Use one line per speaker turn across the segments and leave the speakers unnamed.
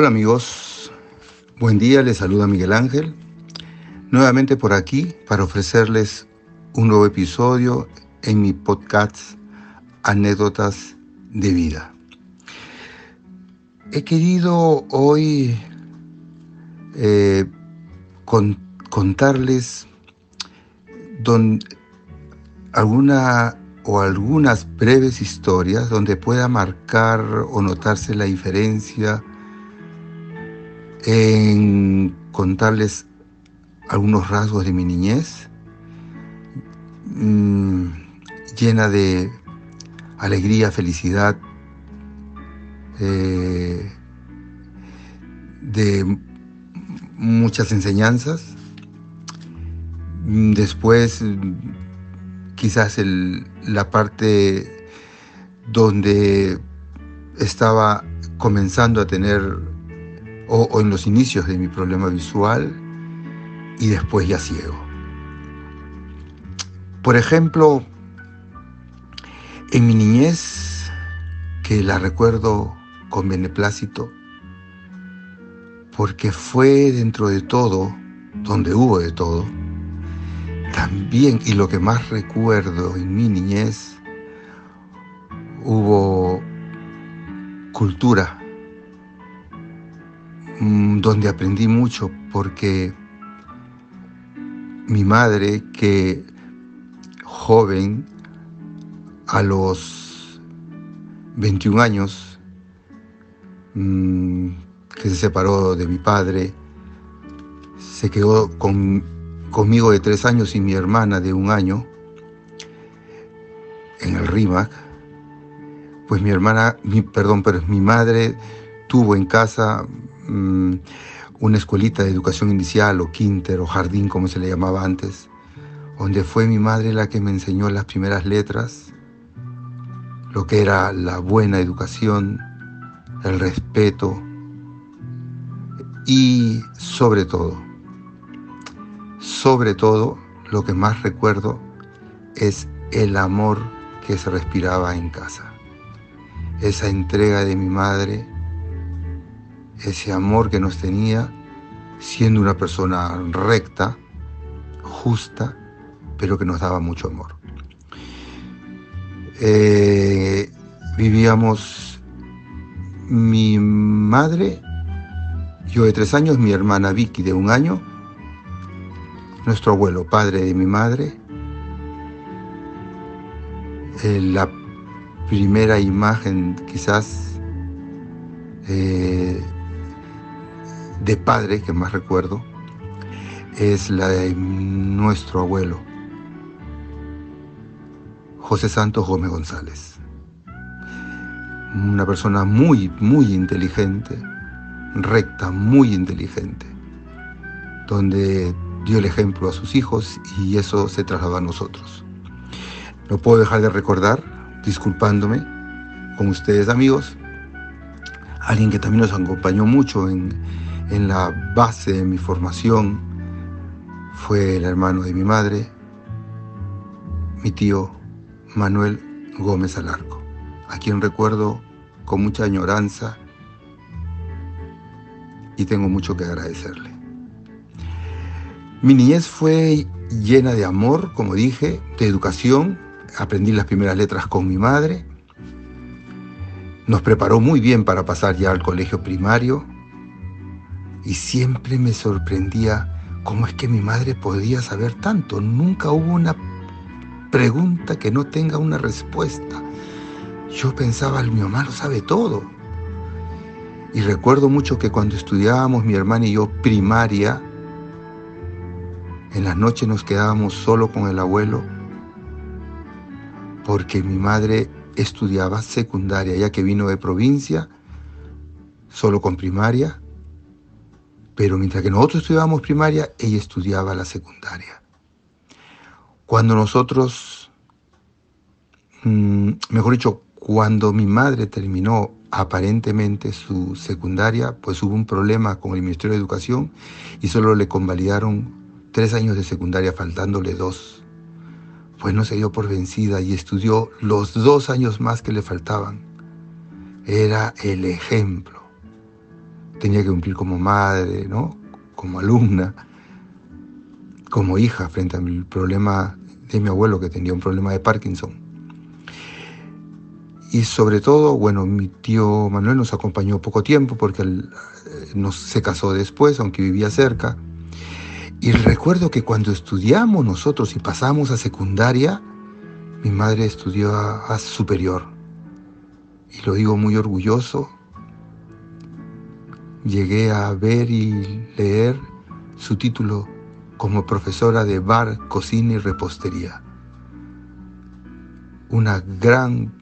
Hola amigos, buen día, les saluda Miguel Ángel, nuevamente por aquí para ofrecerles un nuevo episodio en mi podcast Anécdotas de Vida. He querido hoy eh, contarles alguna o algunas breves historias donde pueda marcar o notarse la diferencia en contarles algunos rasgos de mi niñez, mm, llena de alegría, felicidad, eh, de muchas enseñanzas. Después, quizás la parte donde estaba comenzando a tener o, en los inicios de mi problema visual y después ya ciego. Por ejemplo, en mi niñez, que la recuerdo con beneplácito, porque fue dentro de todo, donde hubo de todo, también, y lo que más recuerdo en mi niñez, hubo cultura donde aprendí mucho porque mi madre, que joven, a los 21 años, mm, que se separó de mi padre, se quedó conmigo de tres años y mi hermana de un año en el RIMAC, pues mi hermana, mi, perdón, pero mi madre tuvo en casa Mm, una escuelita de educación inicial o quinter o jardín como se le llamaba antes, donde fue mi madre la que me enseñó las primeras letras, lo que era la buena educación, el respeto y sobre todo, sobre todo lo que más recuerdo es el amor que se respiraba en casa, esa entrega de mi madre ese amor que nos tenía, siendo una persona recta, justa, pero que nos daba mucho amor. Eh, vivíamos mi madre, yo de tres años, mi hermana Vicky de un año, nuestro abuelo, padre de mi madre, eh, la primera imagen quizás eh, de padre que más recuerdo es la de nuestro abuelo, José Santos Gómez González. Una persona muy, muy inteligente, recta, muy inteligente, donde dio el ejemplo a sus hijos y eso se trasladó a nosotros. No puedo dejar de recordar, disculpándome con ustedes amigos, alguien que también nos acompañó mucho en, en la base de mi formación fue el hermano de mi madre, mi tío Manuel Gómez Alarco, a quien recuerdo con mucha añoranza y tengo mucho que agradecerle. Mi niñez fue llena de amor, como dije, de educación. Aprendí las primeras letras con mi madre. Nos preparó muy bien para pasar ya al colegio primario y siempre me sorprendía cómo es que mi madre podía saber tanto. Nunca hubo una pregunta que no tenga una respuesta. Yo pensaba, mi mamá lo sabe todo. Y recuerdo mucho que cuando estudiábamos mi hermana y yo primaria, en las noches nos quedábamos solo con el abuelo porque mi madre estudiaba secundaria, ya que vino de provincia, solo con primaria, pero mientras que nosotros estudiábamos primaria, ella estudiaba la secundaria. Cuando nosotros, mm, mejor dicho, cuando mi madre terminó aparentemente su secundaria, pues hubo un problema con el Ministerio de Educación y solo le convalidaron tres años de secundaria, faltándole dos. Pues no se dio por vencida y estudió los dos años más que le faltaban. Era el ejemplo tenía que cumplir como madre, ¿no? como alumna, como hija frente al problema de mi abuelo que tenía un problema de Parkinson. Y sobre todo, bueno, mi tío Manuel nos acompañó poco tiempo porque él eh, se casó después, aunque vivía cerca. Y recuerdo que cuando estudiamos nosotros y pasamos a secundaria, mi madre estudió a, superior. Y lo digo muy orgulloso. Llegué a ver y leer su título como profesora de bar, cocina y repostería. Una gran,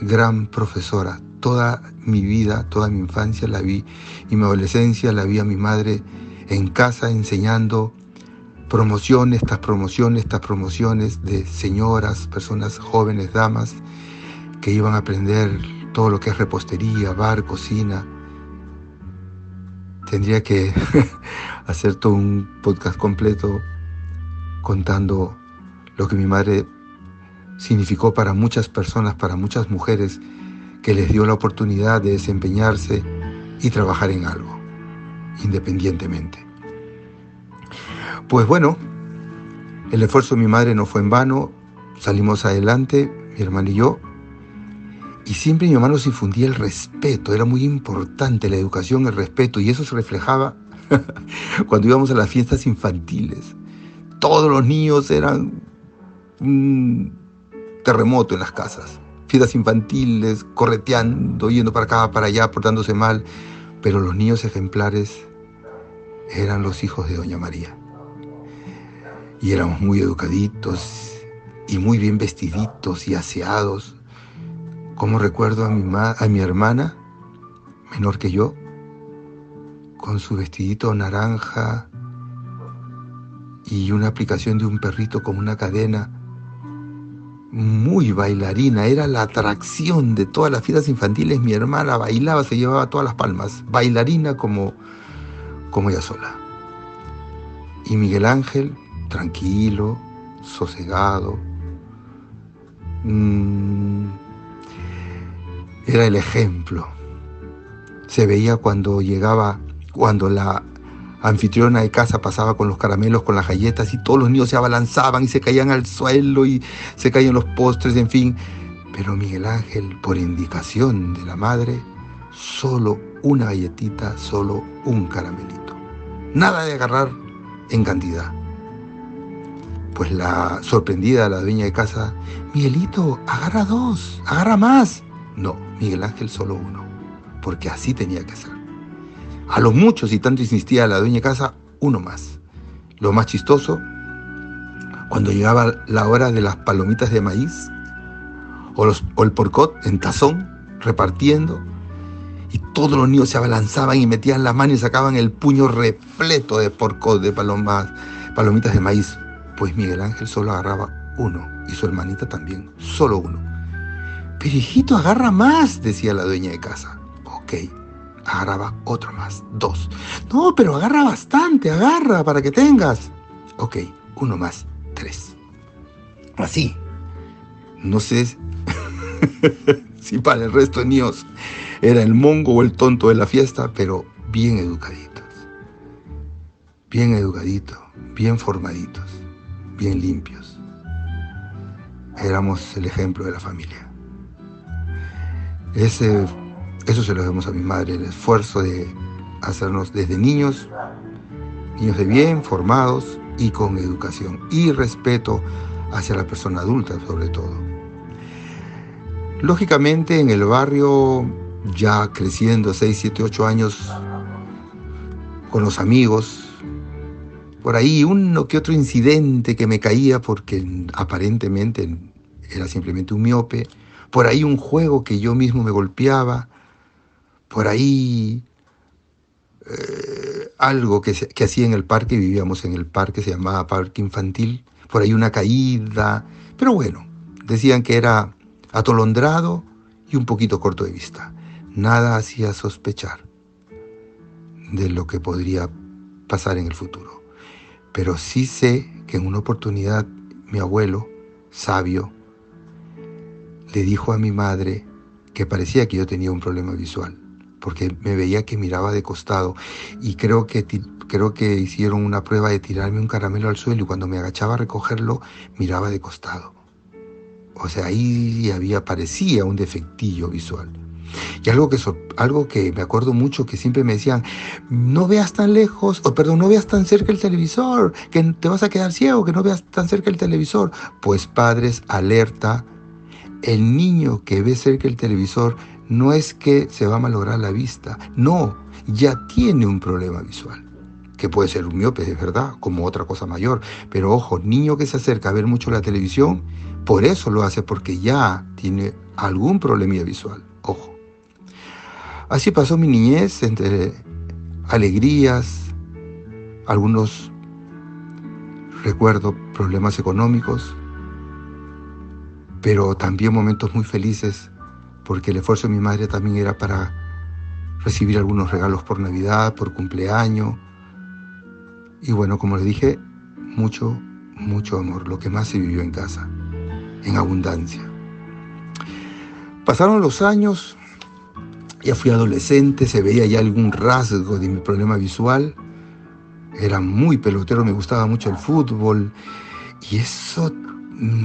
gran profesora. Toda mi vida, toda mi infancia la vi y mi adolescencia la vi a mi madre en casa enseñando promociones, estas promociones, estas promociones de señoras, personas jóvenes, damas, que iban a aprender todo lo que es repostería, bar, cocina. Tendría que hacer todo un podcast completo contando lo que mi madre significó para muchas personas, para muchas mujeres, que les dio la oportunidad de desempeñarse y trabajar en algo, independientemente. Pues bueno, el esfuerzo de mi madre no fue en vano, salimos adelante, mi hermano y yo, y siempre mi mamá nos infundía el respeto, era muy importante la educación, el respeto, y eso se reflejaba cuando íbamos a las fiestas infantiles. Todos los niños eran un terremoto en las casas, fiestas infantiles, correteando, yendo para acá, para allá, portándose mal, pero los niños ejemplares eran los hijos de Doña María y éramos muy educaditos y muy bien vestiditos y aseados. Como recuerdo a mi, a mi hermana, menor que yo, con su vestidito naranja y una aplicación de un perrito con una cadena, muy bailarina, era la atracción de todas las fiestas infantiles. Mi hermana bailaba, se llevaba todas las palmas, bailarina como, como ella sola. Y Miguel Ángel, tranquilo, sosegado. Mm, era el ejemplo. Se veía cuando llegaba, cuando la anfitriona de casa pasaba con los caramelos, con las galletas y todos los niños se abalanzaban y se caían al suelo y se caían los postres, en fin. Pero Miguel Ángel, por indicación de la madre, solo una galletita, solo un caramelito. Nada de agarrar en cantidad. Pues la sorprendida, la dueña de casa, Miguelito, agarra dos, agarra más. No, Miguel Ángel solo uno, porque así tenía que ser. A los muchos, y tanto insistía la dueña casa, uno más. Lo más chistoso, cuando llegaba la hora de las palomitas de maíz, o, o el porcot en tazón, repartiendo, y todos los niños se abalanzaban y metían la mano y sacaban el puño repleto de porcot, de palomas, palomitas de maíz pues Miguel Ángel solo agarraba uno y su hermanita también, solo uno. Pero hijito, agarra más, decía la dueña de casa. Ok, agarraba otro más, dos. No, pero agarra bastante, agarra para que tengas. Ok, uno más, tres. Así. No sé si para el resto de niños era el mongo o el tonto de la fiesta, pero bien educaditos. Bien educaditos, bien formaditos bien limpios. Éramos el ejemplo de la familia. Ese, eso se lo debemos a mi madre, el esfuerzo de hacernos desde niños, niños de bien, formados y con educación y respeto hacia la persona adulta sobre todo. Lógicamente en el barrio, ya creciendo 6, 7, 8 años, con los amigos, por ahí uno que otro incidente que me caía porque aparentemente era simplemente un miope, por ahí un juego que yo mismo me golpeaba, por ahí eh, algo que, que hacía en el parque, vivíamos en el parque, se llamaba parque infantil, por ahí una caída, pero bueno, decían que era atolondrado y un poquito corto de vista. Nada hacía sospechar de lo que podría pasar en el futuro. Pero sí sé que en una oportunidad mi abuelo, sabio, le dijo a mi madre que parecía que yo tenía un problema visual, porque me veía que miraba de costado y creo que, creo que hicieron una prueba de tirarme un caramelo al suelo y cuando me agachaba a recogerlo miraba de costado. O sea, ahí había, parecía un defectillo visual. Y algo que, algo que me acuerdo mucho que siempre me decían, no veas tan lejos, o perdón, no veas tan cerca el televisor, que te vas a quedar ciego, que no veas tan cerca el televisor. Pues padres, alerta, el niño que ve cerca el televisor no es que se va a malograr la vista, no, ya tiene un problema visual que puede ser un miope, es verdad, como otra cosa mayor. Pero ojo, niño que se acerca a ver mucho la televisión, por eso lo hace, porque ya tiene algún problemilla visual. Ojo. Así pasó mi niñez entre alegrías, algunos recuerdo problemas económicos, pero también momentos muy felices, porque el esfuerzo de mi madre también era para recibir algunos regalos por Navidad, por cumpleaños. Y bueno, como les dije, mucho, mucho amor, lo que más se vivió en casa, en abundancia. Pasaron los años, ya fui adolescente, se veía ya algún rasgo de mi problema visual. Era muy pelotero, me gustaba mucho el fútbol. Y eso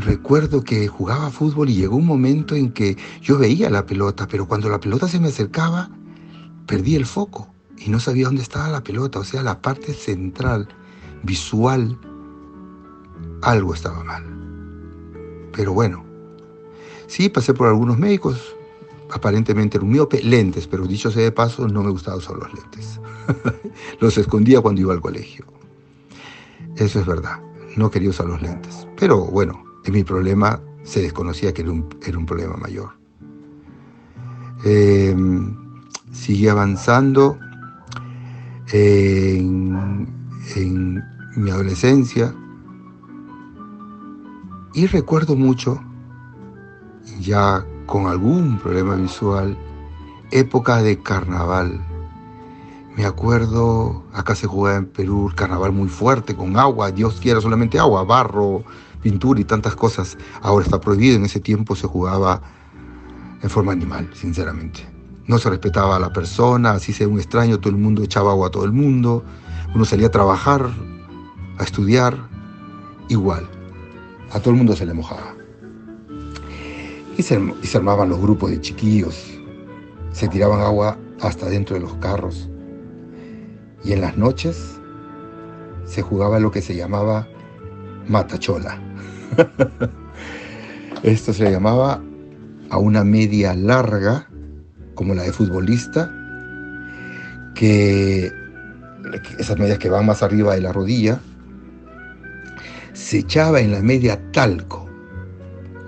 recuerdo que jugaba fútbol y llegó un momento en que yo veía la pelota, pero cuando la pelota se me acercaba, perdí el foco y no sabía dónde estaba la pelota, o sea, la parte central, visual, algo estaba mal. Pero bueno, sí, pasé por algunos médicos, aparentemente era un lentes, pero dicho sea de paso, no me gustaba usar los lentes. los escondía cuando iba al colegio. Eso es verdad, no quería usar los lentes. Pero bueno, en mi problema se desconocía que era un, era un problema mayor. Eh, avanzando en, en mi adolescencia y recuerdo mucho, ya con algún problema visual, época de carnaval. Me acuerdo, acá se jugaba en Perú carnaval muy fuerte, con agua, Dios quiera solamente agua, barro, pintura y tantas cosas. Ahora está prohibido, en ese tiempo se jugaba en forma animal, sinceramente. No se respetaba a la persona, así sea un extraño, todo el mundo echaba agua a todo el mundo. Uno salía a trabajar, a estudiar, igual. A todo el mundo se le mojaba. Y se, armaban los grupos de chiquillos, se tiraban agua hasta dentro de los carros. Y en las noches se jugaba lo que se llamaba matachola. Esto se llamaba a una media larga, como la de futbolista, que esas medias que van más arriba de la rodilla, se echaba en la media talco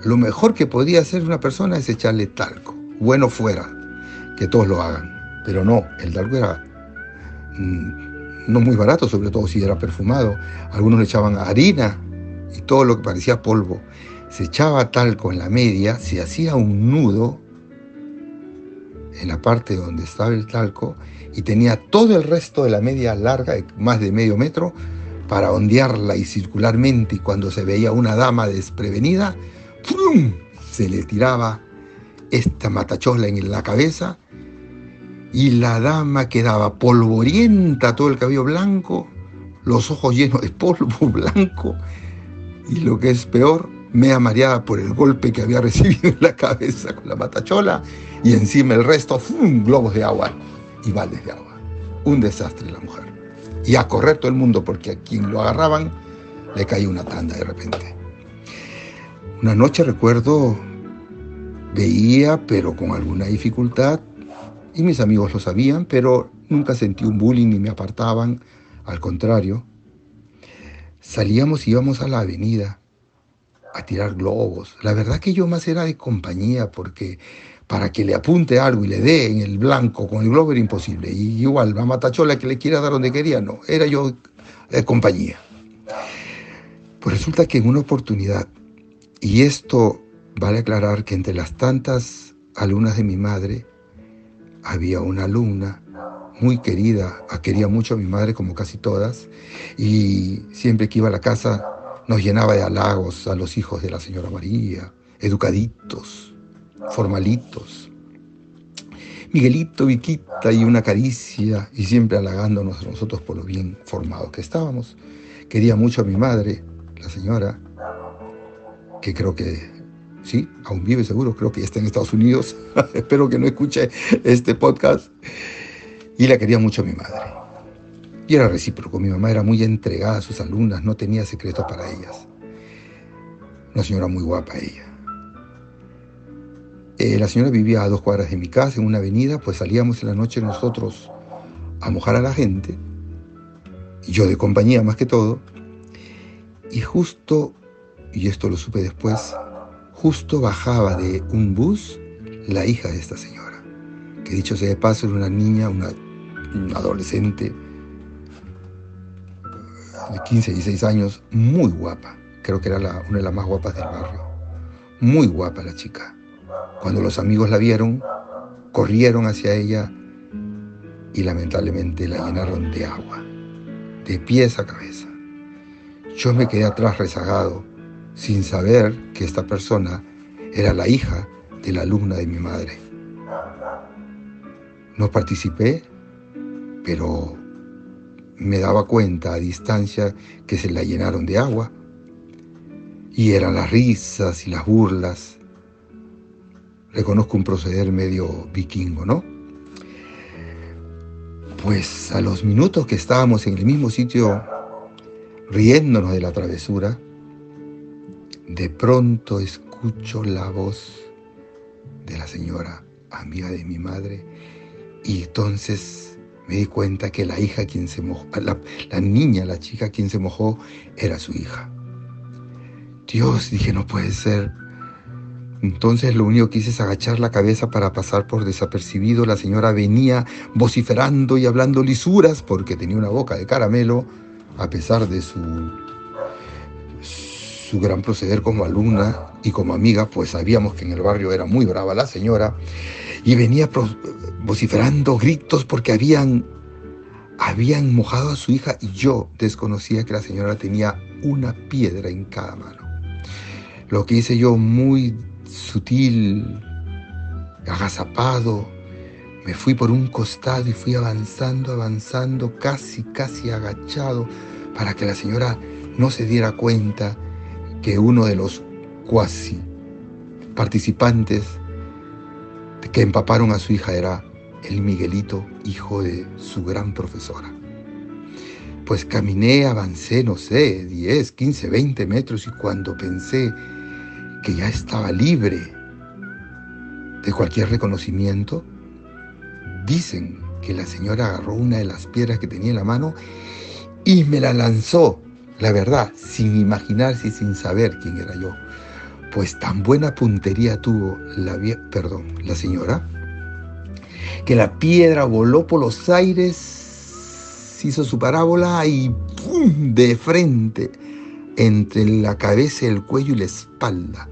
lo mejor que podía hacer una persona es echarle talco. Bueno fuera que todos lo hagan, pero no, el talco era no muy barato, sobre todo si era perfumado. Algunos le echaban harina y todo lo que parecía polvo. Se echaba talco en la media, se hacía un nudo en la parte donde estaba el talco y tenía todo el resto de la media larga, más de medio metro, para ondearla y circularmente y cuando se veía una dama desprevenida, se le tiraba esta matachola en la cabeza y la dama quedaba polvorienta, todo el cabello blanco, los ojos llenos de polvo blanco y lo que es peor, mea mareada por el golpe que había recibido en la cabeza con la matachola y encima el resto, ¡fum! globos de agua y baldes de agua. Un desastre la mujer. Y a correr todo el mundo porque a quien lo agarraban le caía una tanda de repente. Una noche recuerdo, veía, pero con alguna dificultad, y mis amigos lo sabían, pero nunca sentí un bullying ni me apartaban, al contrario. Salíamos y íbamos a la avenida a tirar globos. La verdad que yo más era de compañía, porque para que le apunte algo y le dé en el blanco con el globo era imposible. Y igual, a Matachola que le quiera dar donde quería, no, era yo de compañía. Pues resulta que en una oportunidad y esto vale aclarar que entre las tantas alumnas de mi madre había una alumna muy querida, quería mucho a mi madre como casi todas, y siempre que iba a la casa nos llenaba de halagos a los hijos de la señora María, educaditos, formalitos. Miguelito, Viquita y una caricia y siempre halagándonos a nosotros por lo bien formados que estábamos. Quería mucho a mi madre, la señora, que creo que sí, aún vive seguro, creo que ya está en Estados Unidos. Espero que no escuche este podcast. Y la quería mucho a mi madre. Y era recíproco, mi mamá era muy entregada a sus alumnas, no tenía secretos para ellas. Una señora muy guapa ella. Eh, la señora vivía a dos cuadras de mi casa, en una avenida, pues salíamos en la noche nosotros a mojar a la gente, yo de compañía más que todo, y justo, y esto lo supe después, justo bajaba de un bus la hija de esta señora, que dicho sea de paso era una niña, una, adolescente de 15, 16 años, muy guapa, creo que era una de las más guapas del barrio, muy guapa la chica. Cuando los amigos la vieron, corrieron hacia ella y lamentablemente la llenaron de agua, de pies a cabeza. Yo me quedé atrás rezagado, sin saber que esta persona era la hija de la alumna de mi madre. No participé, pero me daba cuenta a distancia que se la llenaron de agua. Y eran las risas y las burlas reconozco un proceder medio vikingo, ¿no? Pues a los minutos que estábamos en el mismo sitio riéndonos de la travesura, de pronto escucho la voz de la señora amiga de mi madre y entonces me di cuenta que la hija quien se mojó, la, la niña, la chica quien se mojó era su hija. Dios, dije, no puede ser. Entonces lo único que hice es agachar la cabeza para pasar por desapercibido. La señora venía vociferando y hablando lisuras porque tenía una boca de caramelo, a pesar de su, su gran proceder como alumna y como amiga, pues sabíamos que en el barrio era muy brava la señora. Y venía vociferando gritos porque habían, habían mojado a su hija y yo desconocía que la señora tenía una piedra en cada mano. Lo que hice yo muy sutil, agazapado, me fui por un costado y fui avanzando, avanzando, casi, casi agachado, para que la señora no se diera cuenta que uno de los cuasi participantes que empaparon a su hija era el Miguelito, hijo de su gran profesora. Pues caminé, avancé, no sé, 10, 15, 20 metros y cuando pensé que ya estaba libre de cualquier reconocimiento, dicen que la señora agarró una de las piedras que tenía en la mano y me la lanzó, la verdad, sin imaginarse y sin saber quién era yo. Pues tan buena puntería tuvo la, perdón, la señora, que la piedra voló por los aires, hizo su parábola y ¡pum! de frente entre la cabeza, el cuello y la espalda.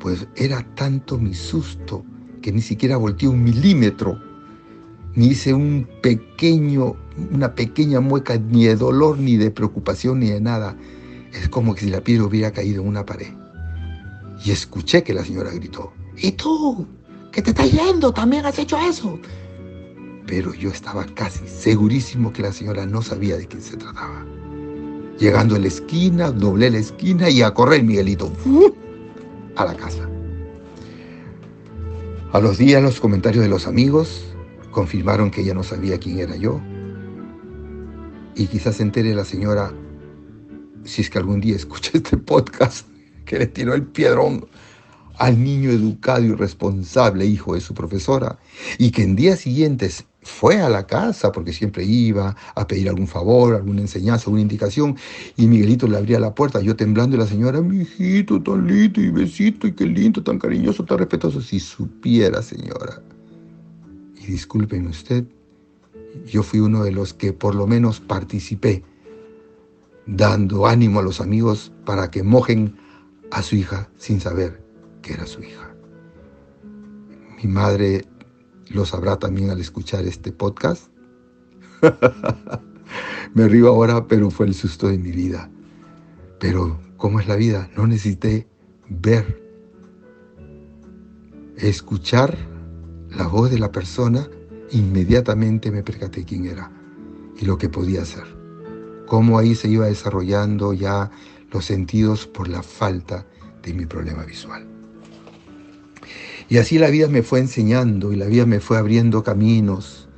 Pues era tanto mi susto que ni siquiera volteé un milímetro, ni hice un pequeño, una pequeña mueca ni de dolor, ni de preocupación, ni de nada. Es como que si la piedra hubiera caído en una pared. Y escuché que la señora gritó, ¿y tú? ¿Qué te estás yendo? ¿También has hecho eso? Pero yo estaba casi segurísimo que la señora no sabía de quién se trataba. Llegando a la esquina, doblé la esquina y a correr Miguelito a la casa. A los días los comentarios de los amigos confirmaron que ella no sabía quién era yo. Y quizás se entere la señora, si es que algún día escucha este podcast, que le tiró el piedrón al niño educado y responsable hijo de su profesora, y que en días siguientes fue a la casa, porque siempre iba a pedir algún favor, alguna enseñanza, alguna indicación, y Miguelito le abría la puerta, yo temblando, y la señora, mi hijito, tan lindo, y besito, y qué lindo, tan cariñoso, tan respetuoso, si supiera, señora. Y discúlpeme usted, yo fui uno de los que por lo menos participé, dando ánimo a los amigos para que mojen a su hija sin saber que era su hija. Mi madre lo sabrá también al escuchar este podcast. Me río ahora, pero fue el susto de mi vida. Pero, ¿cómo es la vida? No necesité ver escuchar la voz de la persona, inmediatamente me percaté quién era y lo que podía hacer. Cómo ahí se iba desarrollando ya los sentidos por la falta de mi problema visual. Y así la vida me fue enseñando y la vida me fue abriendo caminos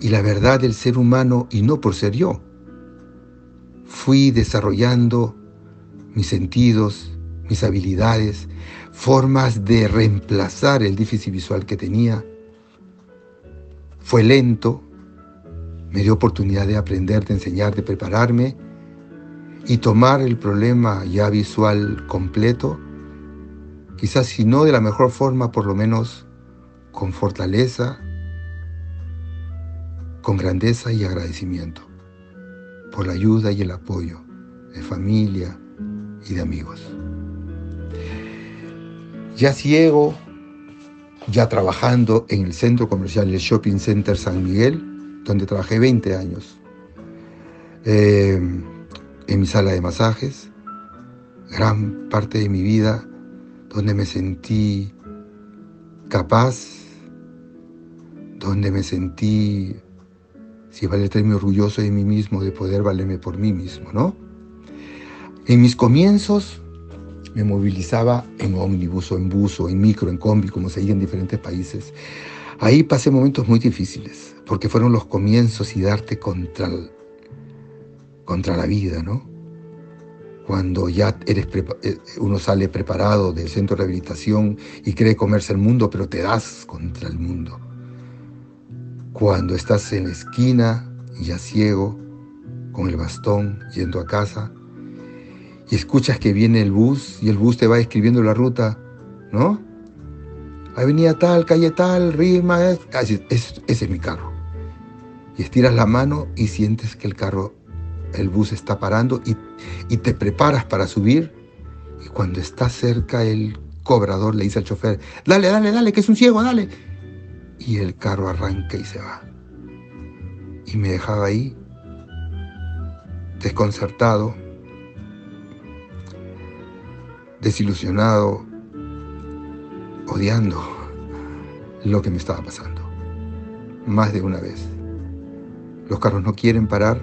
y la verdad del ser humano y no por ser yo. Fui desarrollando mis sentidos, mis habilidades, formas de reemplazar el déficit visual que tenía. Fue lento, me dio oportunidad de aprender, de enseñar, de prepararme y tomar el problema ya visual completo, quizás si no de la mejor forma, por lo menos con fortaleza, con grandeza y agradecimiento por la ayuda y el apoyo de familia y de amigos. Ya ciego, ya trabajando en el centro comercial del Shopping Center San Miguel, donde trabajé 20 años, eh, en mi sala de masajes, gran parte de mi vida, donde me sentí capaz, donde me sentí, si vale el término, orgulloso de mí mismo, de poder valerme por mí mismo, ¿no? En mis comienzos me movilizaba en ómnibus o en bus o en micro, en combi, como se dice en diferentes países. Ahí pasé momentos muy difíciles, porque fueron los comienzos y darte contra, contra la vida, ¿no? Cuando ya eres eh, uno sale preparado del centro de rehabilitación y cree comerse el mundo, pero te das contra el mundo. Cuando estás en la esquina, ya ciego, con el bastón, yendo a casa, y escuchas que viene el bus y el bus te va escribiendo la ruta, ¿no? Avenida tal, calle tal, rima, ese, es mi carro. Y estiras la mano y sientes que el carro, el bus está parando y, y te preparas para subir. Y cuando está cerca el cobrador le dice al chofer, dale, dale, dale, que es un ciego, dale. Y el carro arranca y se va. Y me dejaba ahí, desconcertado, desilusionado, odiando lo que me estaba pasando. Más de una vez. Los carros no quieren parar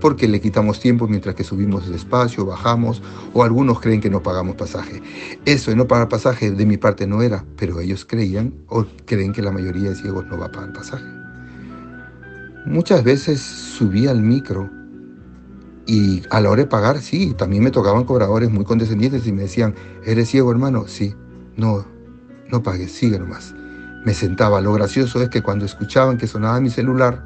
porque le quitamos tiempo mientras que subimos despacio, bajamos, o algunos creen que no pagamos pasaje. Eso de no pagar pasaje de mi parte no era, pero ellos creían o creen que la mayoría de ciegos no va a pagar pasaje. Muchas veces subí al micro y a la hora de pagar, sí, también me tocaban cobradores muy condescendientes y me decían, ¿eres ciego hermano? Sí, no, no pagues, sigue nomás. Me sentaba. Lo gracioso es que cuando escuchaban que sonaba mi celular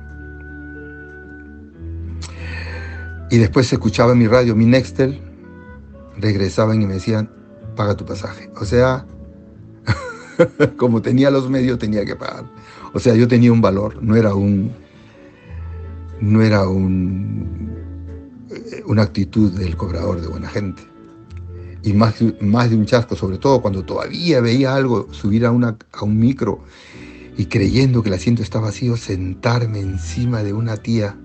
y después escuchaba mi radio, mi Nextel, regresaban y me decían, paga tu pasaje. O sea, como tenía los medios, tenía que pagar. O sea, yo tenía un valor, no era un, no era un una actitud del cobrador de buena gente. Y más, más de un chasco, sobre todo cuando todavía veía algo, subir a, una, a un micro y creyendo que el asiento estaba vacío, sentarme encima de una tía,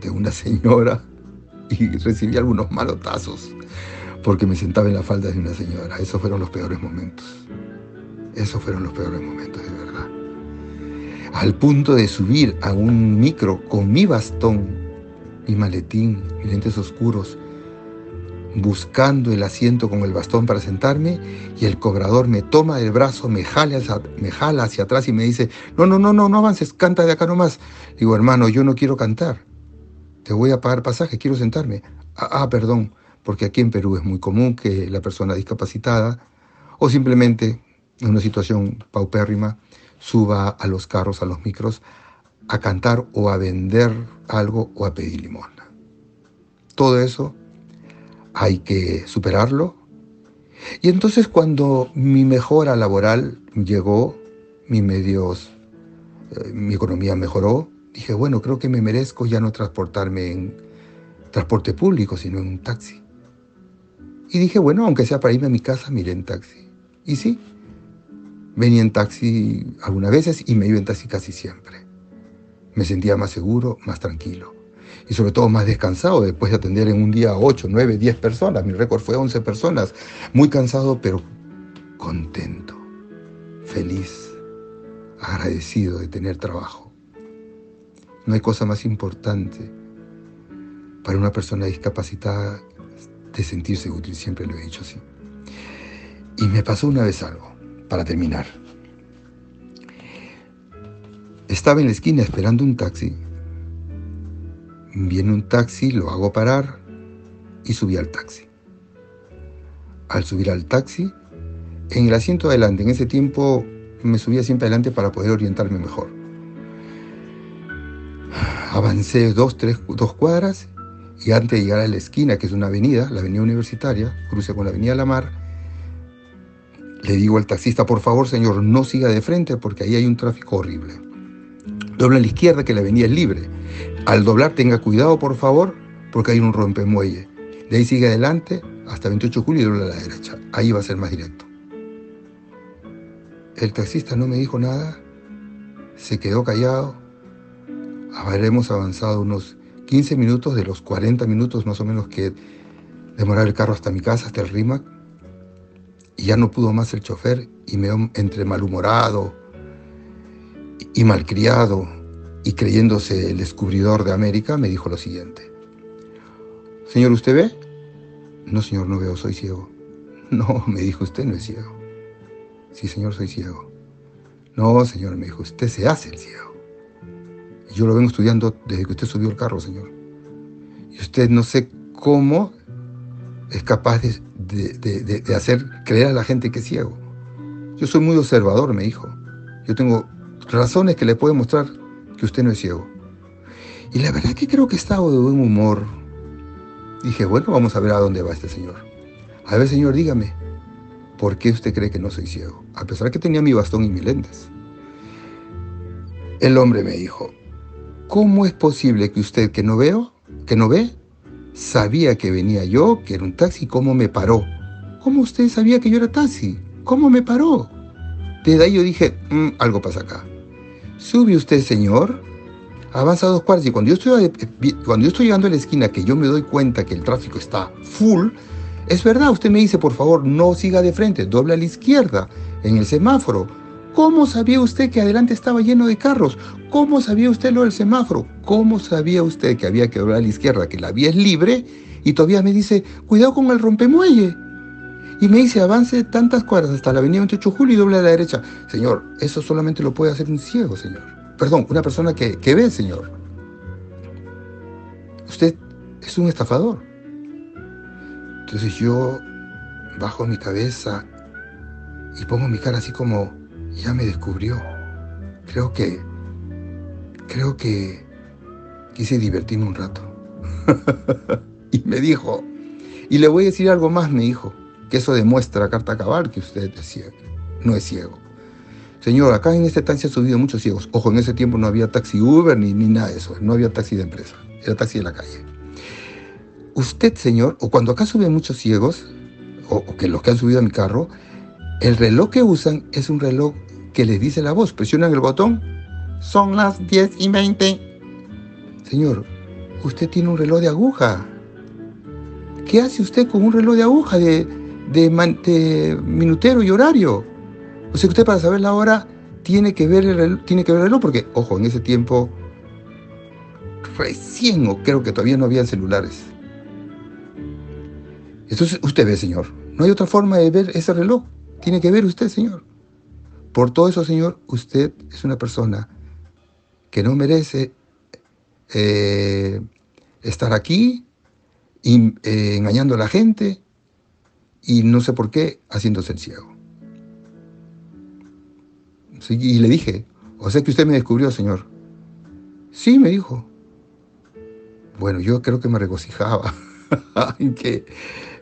de una señora, y recibí algunos malotazos porque me sentaba en la falda de una señora. Esos fueron los peores momentos. Esos fueron los peores momentos, de verdad. Al punto de subir a un micro con mi bastón mi maletín, mis lentes oscuros, buscando el asiento con el bastón para sentarme y el cobrador me toma del brazo, me jala, hacia, me jala hacia atrás y me dice, no, no, no, no, no avances, canta de acá nomás. Digo, hermano, yo no quiero cantar, te voy a pagar pasaje, quiero sentarme. Ah, ah, perdón, porque aquí en Perú es muy común que la persona discapacitada o simplemente en una situación paupérrima suba a los carros, a los micros, a cantar o a vender algo o a pedir limosna. Todo eso hay que superarlo. Y entonces cuando mi mejora laboral llegó, mis medios, eh, mi economía mejoró, dije, bueno, creo que me merezco ya no transportarme en transporte público, sino en un taxi. Y dije, bueno, aunque sea para irme a mi casa, miré en taxi. Y sí, venía en taxi algunas veces y me iba en taxi casi siempre. Me sentía más seguro, más tranquilo. Y sobre todo más descansado después de atender en un día 8, 9, 10 personas. Mi récord fue 11 personas. Muy cansado, pero contento. feliz, agradecido de tener trabajo. No hay cosa más importante para una persona discapacitada de sentirse útil, siempre lo he dicho así. Y me pasó una vez algo, para terminar. Estaba en la esquina esperando un taxi. Viene un taxi, lo hago parar y subí al taxi. Al subir al taxi, en el asiento adelante, en ese tiempo me subía siempre adelante para poder orientarme mejor. Avancé dos, tres, dos cuadras y antes de llegar a la esquina, que es una avenida, la avenida universitaria, cruce con la avenida La Mar, le digo al taxista, por favor señor, no siga de frente porque ahí hay un tráfico horrible. Dobla a la izquierda que la avenida es libre. Al doblar tenga cuidado por favor porque hay un rompemuelle. De ahí sigue adelante hasta 28 de julio y dobla a la derecha. Ahí va a ser más directo. El taxista no me dijo nada, se quedó callado. Habremos avanzado unos 15 minutos de los 40 minutos más o menos que demorar el carro hasta mi casa, hasta el RIMAC. Y ya no pudo más el chofer y me entre malhumorado y malcriado y creyéndose el descubridor de América, me dijo lo siguiente. Señor, ¿usted ve? No, señor, no veo, soy ciego. No, me dijo, usted no es ciego. Sí, señor, soy ciego. No, señor, me dijo, usted se hace el ciego. Yo lo vengo estudiando desde que usted subió el carro, señor. Y usted no sé cómo es capaz de, hacer creer a la gente que es ciego. Yo soy muy observador, me dijo. Yo tengo razones que le puedo mostrar que usted no es ciego. Y la verdad que creo que estaba de buen humor. Dije, bueno, vamos a ver a dónde va este señor. A ver, señor, dígame, ¿por qué usted cree que no soy ciego? A pesar que tenía mi bastón y mis lentes. El hombre me dijo, ¿cómo es posible que usted que no veo, que no ve, sabía que venía yo, que era un taxi, cómo me paró? ¿Cómo usted sabía que yo era taxi? ¿Cómo me paró? Desde ahí yo dije, mm, algo pasa acá. Sube usted, señor, avanza dos cuartos y cuando yo, estoy, cuando yo estoy llegando a la esquina, que yo me doy cuenta que el tráfico está full, es verdad, usted me dice, por favor, no siga de frente, doble a la izquierda, en el semáforo. ¿Cómo sabía usted que adelante estaba lleno de carros? ¿Cómo sabía usted lo del semáforo? ¿Cómo sabía usted que había que doblar a la izquierda, que la vía es libre? Y todavía me dice, cuidado con el rompemuelle. Y me dice, avance tantas cuadras hasta la avenida 28 de julio y doble a la derecha. Señor, eso solamente lo puede hacer un ciego, señor. Perdón, una persona que, que ve, señor. Usted es un estafador. Entonces yo bajo mi cabeza y pongo mi cara así como, ya me descubrió. Creo que, creo que quise divertirme un rato. y me dijo, y le voy a decir algo más, me dijo, que eso demuestra carta cabal que usted es ciego, no es ciego. Señor, acá en esta estancia han subido muchos ciegos. Ojo, en ese tiempo no había taxi Uber ni, ni nada de eso, no había taxi de empresa, era taxi de la calle. Usted, señor, o cuando acá suben muchos ciegos, o, que los que han subido a mi carro, el reloj que usan es un reloj que les dice la voz. Presionan el botón, son las 10 y 20. Señor, usted tiene un reloj de aguja. ¿Qué hace usted con un reloj de aguja de, de, minutero y horario? O sea, usted para saber la hora tiene que ver el reloj, tiene que ver el reloj, porque, ojo, en ese tiempo recién, o creo que todavía no había celulares. Entonces usted ve, Señor, no hay otra forma de ver ese reloj. Tiene que ver usted, Señor. Por todo eso, Señor, usted es una persona que no merece eh, estar aquí eh, engañando a la gente y no sé por qué haciéndose el ciego. y le dije, o sea que usted me descubrió, Señor. Sí, me dijo. Bueno, yo creo que me regocijaba en que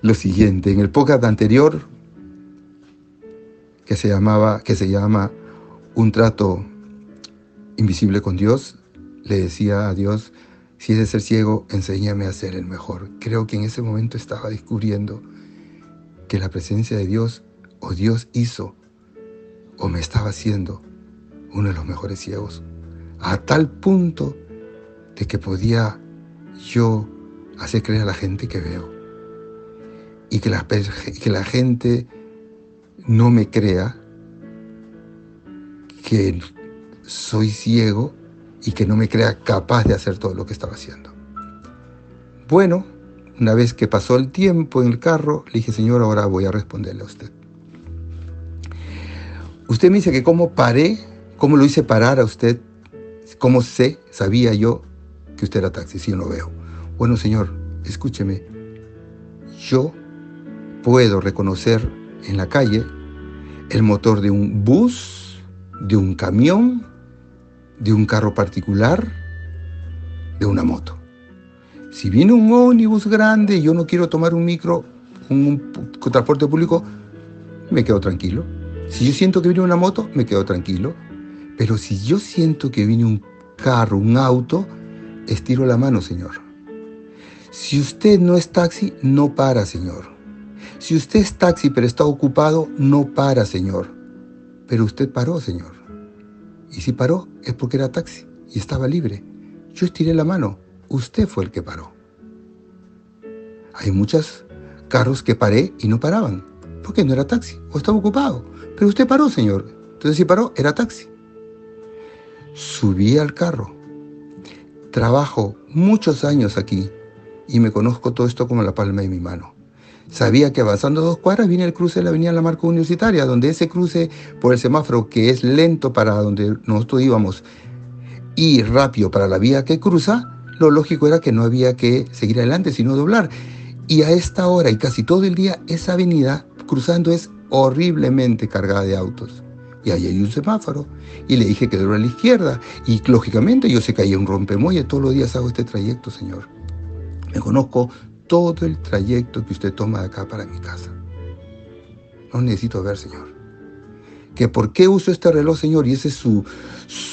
lo siguiente. En el podcast anterior, que se, llamaba, que se llama Un trato invisible con Dios, le decía a Dios, si es de ser ciego, enséñame a ser el mejor. Creo que en ese momento estaba descubriendo que la presencia de Dios o Dios hizo o me estaba haciendo uno de los mejores ciegos, a tal punto de que podía yo hacer creer a la gente que veo y que la, que la gente no me crea que soy ciego y que no me crea capaz de hacer todo lo que estaba haciendo. Bueno, una vez que pasó el tiempo en el carro, le dije, Señor, ahora voy a responderle a usted. Usted me dice que cómo paré, cómo lo hice parar a usted, cómo sé, sabía yo que usted era taxi, si no lo veo. Bueno, Señor, escúcheme, yo puedo reconocer en la calle el motor de un bus, de un camión, de un carro particular, de una moto. Si viene un ómnibus grande y yo no quiero tomar un micro, un, transporte público, me quedo tranquilo. Si yo siento que viene una moto, me quedo tranquilo. Pero si yo siento que viene un carro, un auto, estiro la mano, Señor. Si usted no es taxi, no para, Señor. Si usted es taxi pero está ocupado, no para, Señor. Pero usted paró, Señor. Y si paró, es porque era taxi y estaba libre. Yo estiré la mano. Usted fue el que paró. Hay muchos carros que paré y no paraban, porque no era taxi o estaba ocupado. Pero usted paró, Señor. Entonces si paró, era taxi. Subí al carro. Trabajo muchos años aquí y me conozco todo esto como la palma de mi mano. Sabía que avanzando dos cuadras viene el cruce de la avenida La Marca Universitaria, donde ese cruce por el semáforo que es lento para donde nosotros íbamos y rápido para la vía que cruza, lo lógico era que no había que seguir adelante, sino doblar. Y a esta hora y casi todo el día, esa avenida cruzando es horriblemente cargada de autos y ahí hay un semáforo. Y le dije que doble a la izquierda. Y lógicamente yo sé que hay un rompemuelle. Todos los días hago este trayecto, Señor. Me conozco todo el trayecto que usted toma de acá para mi casa. No necesito ver, Señor. Que por qué uso este reloj, Señor, y ese es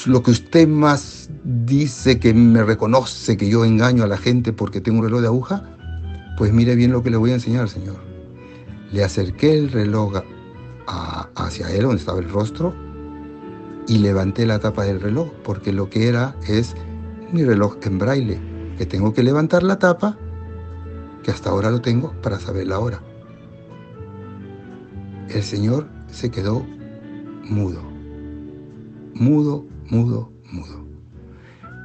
lo que usted más dice que me reconoce que yo engaño a la gente porque tengo un reloj de aguja. Pues mire bien lo que le voy a enseñar, Señor. Le acerqué el reloj hacia él, donde estaba el rostro, y levanté la tapa del reloj, porque lo que era es mi reloj en braille, que tengo que levantar la tapa, que hasta ahora lo tengo, para saber la hora. El Señor se quedó mudo, mudo, mudo, mudo.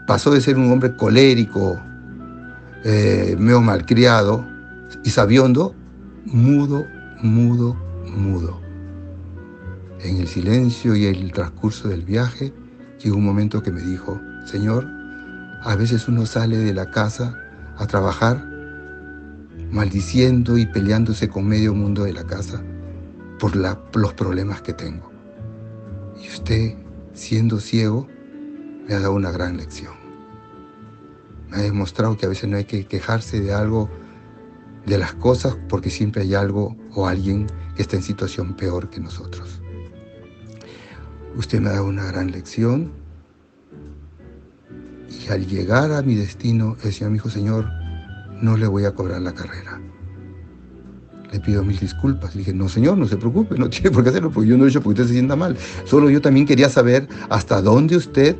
Pasó de ser un hombre colérico, eh, medio malcriado y sabiondo, mudo, mudo, mudo. En el silencio y el transcurso del viaje, llegó un momento que me dijo, Señor, a veces uno sale de la casa a trabajar maldiciendo y peleándose con medio mundo de la casa por los problemas que tengo. Y usted, siendo ciego, me ha dado una gran lección. Me ha demostrado que a veces no hay que quejarse de algo, de las cosas, porque siempre hay algo o alguien que está en situación peor que nosotros. Usted me da una gran lección y al llegar a mi destino, el Señor me Señor, no le voy a cobrar la carrera. Le pido mil disculpas. Le dije, no, señor, no se preocupe, no tiene por qué hacerlo, porque yo no he hecho porque usted se sienta mal. Solo yo también quería saber hasta dónde usted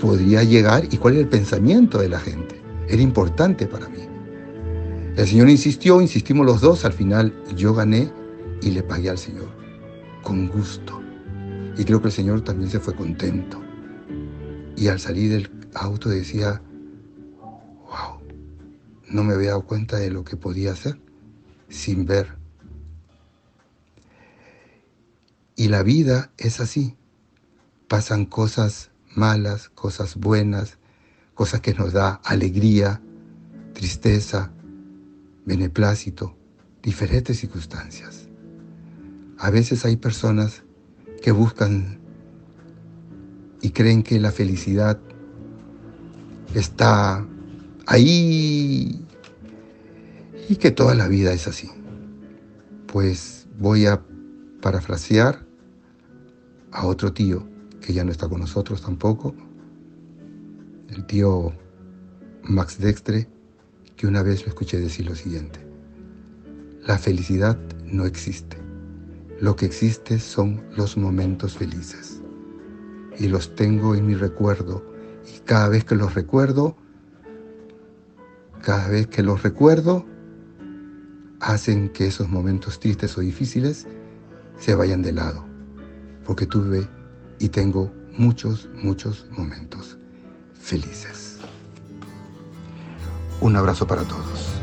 podría llegar y cuál era el pensamiento de la gente. Era importante para mí. El Señor insistió, insistimos los dos, al final yo gané y le pagué al Señor, con gusto. Y creo que el Señor también se fue contento. Y al salir del auto decía, wow, no me había dado cuenta de lo que podía hacer sin ver. Y la vida es así. Pasan cosas malas, cosas buenas, cosas que nos da alegría, tristeza, beneplácito, diferentes circunstancias. A veces hay personas que buscan y creen que la felicidad está ahí y que toda la vida es así. Pues voy a parafrasear a otro tío que ya no está con nosotros tampoco, el tío Max Dextre, que una vez lo escuché decir lo siguiente, la felicidad no existe. Lo que existe son los momentos felices. Y los tengo en mi recuerdo. Y cada vez que los recuerdo, cada vez que los recuerdo, hacen que esos momentos tristes o difíciles se vayan de lado, porque tuve y tengo muchos, muchos momentos felices. Un abrazo para todos.